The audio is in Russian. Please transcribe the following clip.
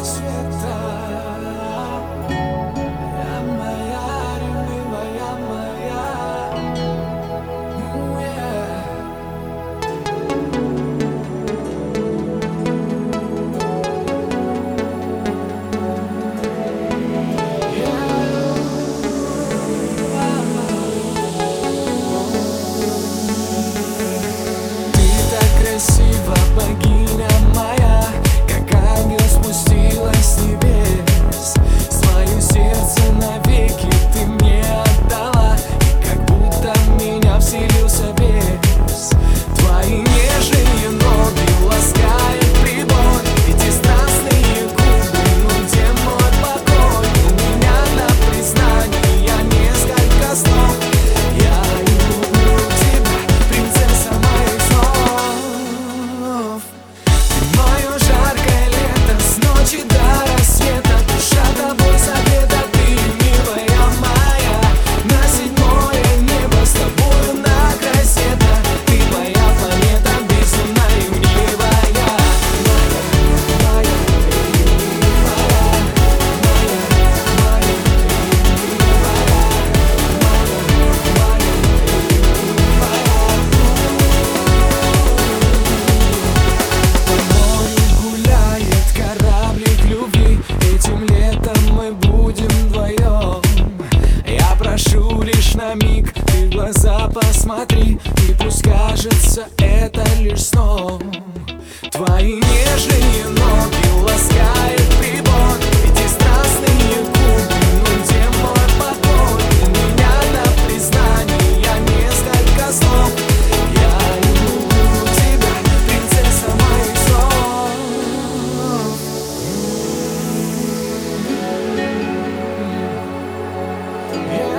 expectations. Этим летом мы будем вдвоем. Я прошу лишь на миг Ты в глаза посмотри И пусть кажется это лишь сном. Твои нежные Eu